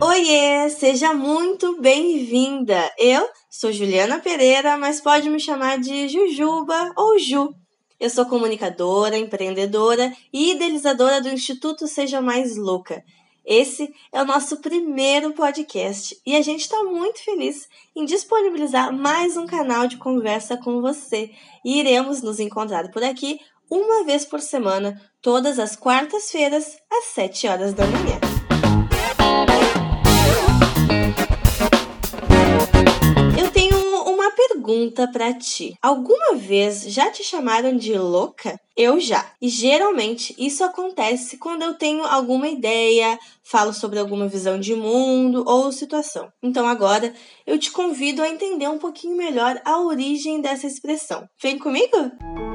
Oiê, seja muito bem-vinda. Eu sou Juliana Pereira, mas pode me chamar de Jujuba ou Ju. Eu sou comunicadora, empreendedora e idealizadora do Instituto Seja Mais Louca. Esse é o nosso primeiro podcast e a gente está muito feliz em disponibilizar mais um canal de conversa com você. E iremos nos encontrar por aqui uma vez por semana, todas as quartas-feiras, às 7 horas da manhã. pergunta para ti. Alguma vez já te chamaram de louca? Eu já. E geralmente isso acontece quando eu tenho alguma ideia, falo sobre alguma visão de mundo ou situação. Então agora eu te convido a entender um pouquinho melhor a origem dessa expressão. Vem comigo? Para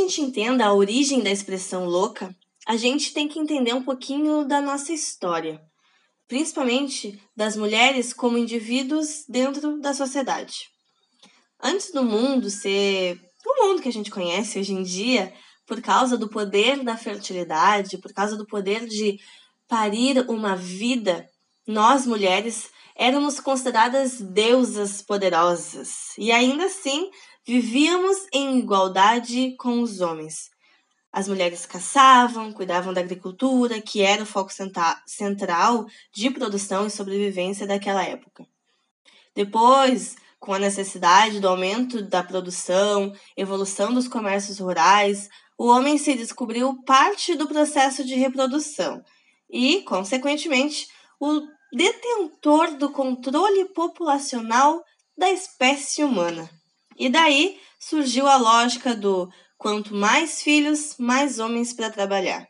gente entenda a origem da expressão louca, a gente tem que entender um pouquinho da nossa história principalmente das mulheres como indivíduos dentro da sociedade. Antes do mundo ser o mundo que a gente conhece hoje em dia, por causa do poder da fertilidade, por causa do poder de parir uma vida, nós mulheres éramos consideradas deusas poderosas e ainda assim vivíamos em igualdade com os homens. As mulheres caçavam, cuidavam da agricultura, que era o foco central de produção e sobrevivência daquela época. Depois, com a necessidade do aumento da produção, evolução dos comércios rurais, o homem se descobriu parte do processo de reprodução e, consequentemente, o detentor do controle populacional da espécie humana. E daí surgiu a lógica do Quanto mais filhos, mais homens para trabalhar.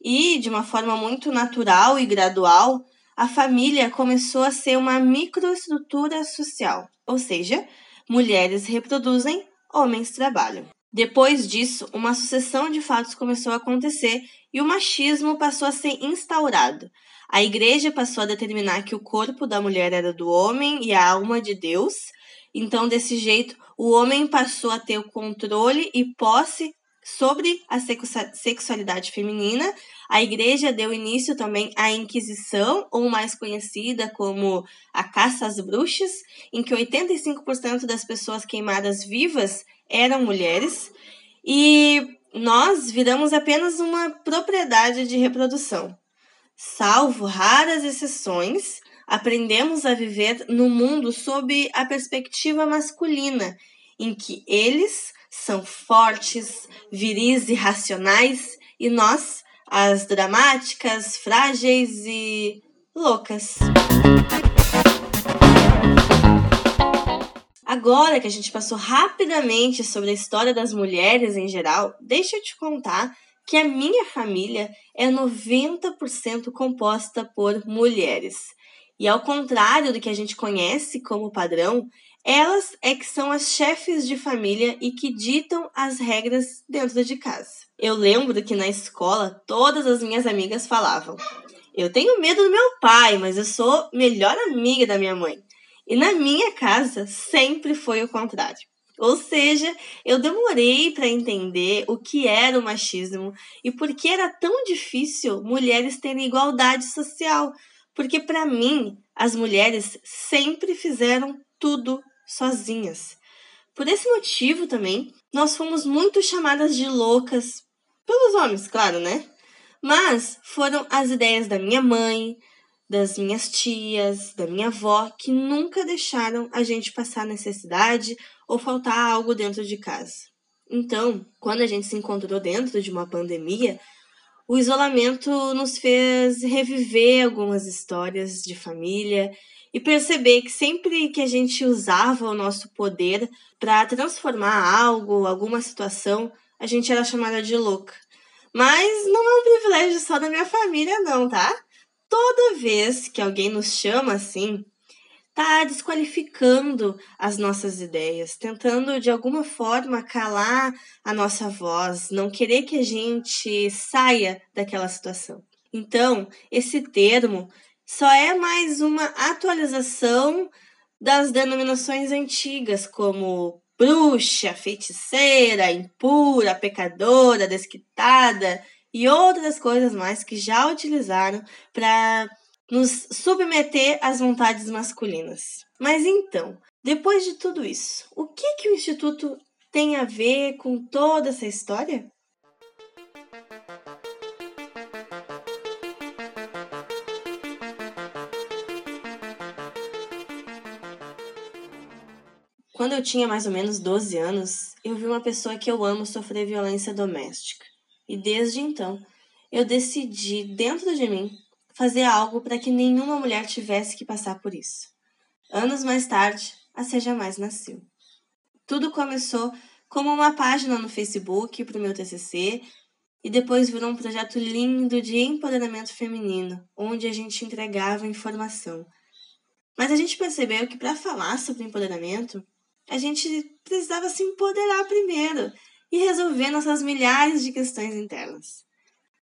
E, de uma forma muito natural e gradual, a família começou a ser uma microestrutura social, ou seja, mulheres reproduzem, homens trabalham. Depois disso, uma sucessão de fatos começou a acontecer e o machismo passou a ser instaurado. A igreja passou a determinar que o corpo da mulher era do homem e a alma de Deus, então, desse jeito, o homem passou a ter o controle e posse sobre a sexualidade feminina. A igreja deu início também à Inquisição, ou mais conhecida como a caça às bruxas, em que 85% das pessoas queimadas vivas eram mulheres. E nós viramos apenas uma propriedade de reprodução. Salvo raras exceções, aprendemos a viver no mundo sob a perspectiva masculina, em que eles são fortes, viris e racionais, e nós, as dramáticas, frágeis e loucas. Agora que a gente passou rapidamente sobre a história das mulheres em geral, deixa eu te contar que a minha família é 90% composta por mulheres. E ao contrário do que a gente conhece como padrão, elas é que são as chefes de família e que ditam as regras dentro de casa. Eu lembro que na escola todas as minhas amigas falavam: Eu tenho medo do meu pai, mas eu sou melhor amiga da minha mãe. E na minha casa sempre foi o contrário. Ou seja, eu demorei para entender o que era o machismo e por que era tão difícil mulheres terem igualdade social, porque para mim as mulheres sempre fizeram tudo sozinhas. Por esse motivo também, nós fomos muito chamadas de loucas pelos homens, claro, né? Mas foram as ideias da minha mãe, das minhas tias, da minha avó, que nunca deixaram a gente passar necessidade ou faltar algo dentro de casa. Então, quando a gente se encontrou dentro de uma pandemia, o isolamento nos fez reviver algumas histórias de família e perceber que sempre que a gente usava o nosso poder para transformar algo, alguma situação, a gente era chamada de louca. Mas não é um privilégio só da minha família, não, tá? Toda vez que alguém nos chama assim, está desqualificando as nossas ideias, tentando de alguma forma calar a nossa voz, não querer que a gente saia daquela situação. Então, esse termo só é mais uma atualização das denominações antigas, como bruxa, feiticeira, impura, pecadora, desquitada e outras coisas mais que já utilizaram para nos submeter às vontades masculinas. Mas então, depois de tudo isso, o que que o instituto tem a ver com toda essa história? Quando eu tinha mais ou menos 12 anos, eu vi uma pessoa que eu amo sofrer violência doméstica. E desde então, eu decidi, dentro de mim, fazer algo para que nenhuma mulher tivesse que passar por isso. Anos mais tarde, a Seja Mais nasceu. Tudo começou como uma página no Facebook para o meu TCC e depois virou um projeto lindo de empoderamento feminino, onde a gente entregava informação. Mas a gente percebeu que para falar sobre empoderamento, a gente precisava se empoderar primeiro e resolver nossas milhares de questões internas.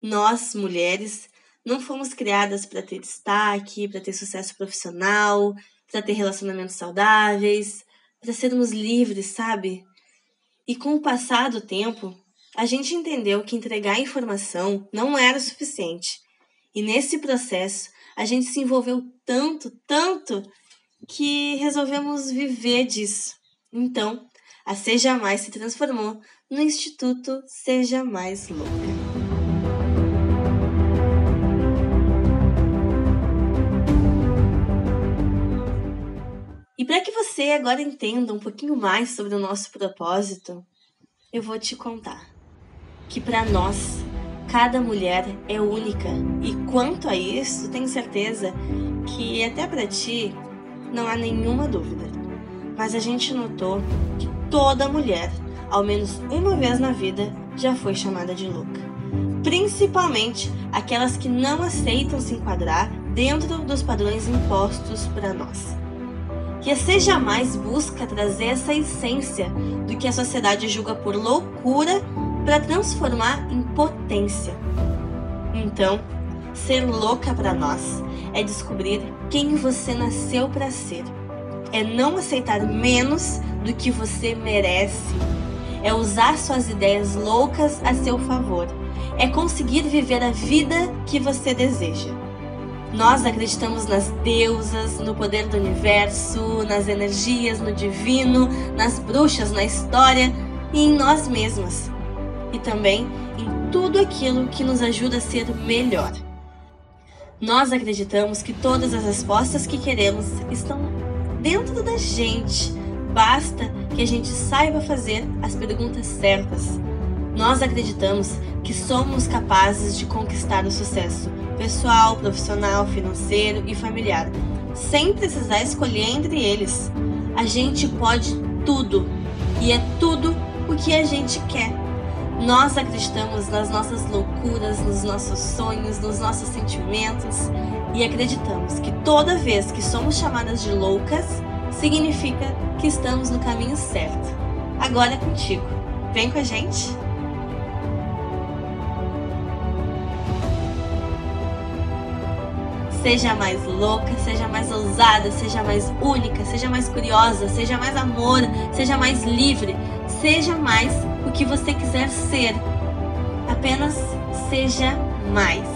Nós, mulheres, não fomos criadas para ter destaque, para ter sucesso profissional, para ter relacionamentos saudáveis, para sermos livres, sabe? E com o passar do tempo, a gente entendeu que entregar informação não era suficiente. E nesse processo, a gente se envolveu tanto, tanto, que resolvemos viver disso. Então, a Seja Mais se transformou no Instituto Seja Mais Louca. Você agora entenda um pouquinho mais sobre o nosso propósito, eu vou te contar que para nós cada mulher é única e quanto a isso, tenho certeza que até para ti não há nenhuma dúvida mas a gente notou que toda mulher, ao menos uma vez na vida, já foi chamada de louca. Principalmente aquelas que não aceitam se enquadrar dentro dos padrões impostos para nós. Que você jamais busca trazer essa essência do que a sociedade julga por loucura para transformar em potência. Então, ser louca para nós é descobrir quem você nasceu para ser é não aceitar menos do que você merece. É usar suas ideias loucas a seu favor. É conseguir viver a vida que você deseja. Nós acreditamos nas deusas, no poder do universo, nas energias, no divino, nas bruxas, na história e em nós mesmas. E também em tudo aquilo que nos ajuda a ser melhor. Nós acreditamos que todas as respostas que queremos estão dentro da gente. Basta que a gente saiba fazer as perguntas certas. Nós acreditamos que somos capazes de conquistar o sucesso pessoal, profissional, financeiro e familiar, sem precisar escolher entre eles. A gente pode tudo e é tudo o que a gente quer. Nós acreditamos nas nossas loucuras, nos nossos sonhos, nos nossos sentimentos e acreditamos que toda vez que somos chamadas de loucas, significa que estamos no caminho certo. Agora é contigo. Vem com a gente! Seja mais louca, seja mais ousada, seja mais única, seja mais curiosa, seja mais amor, seja mais livre, seja mais o que você quiser ser. Apenas seja mais.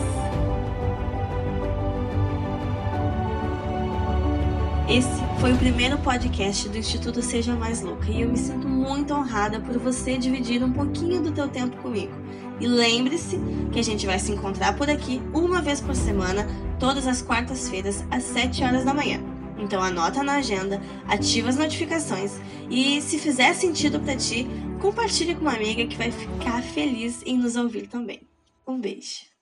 Esse foi o primeiro podcast do Instituto Seja Mais Louca e eu me sinto muito honrada por você dividir um pouquinho do teu tempo comigo. E lembre-se que a gente vai se encontrar por aqui uma vez por semana, todas as quartas-feiras às 7 horas da manhã. Então anota na agenda, ativa as notificações e se fizer sentido para ti, compartilhe com uma amiga que vai ficar feliz em nos ouvir também. Um beijo.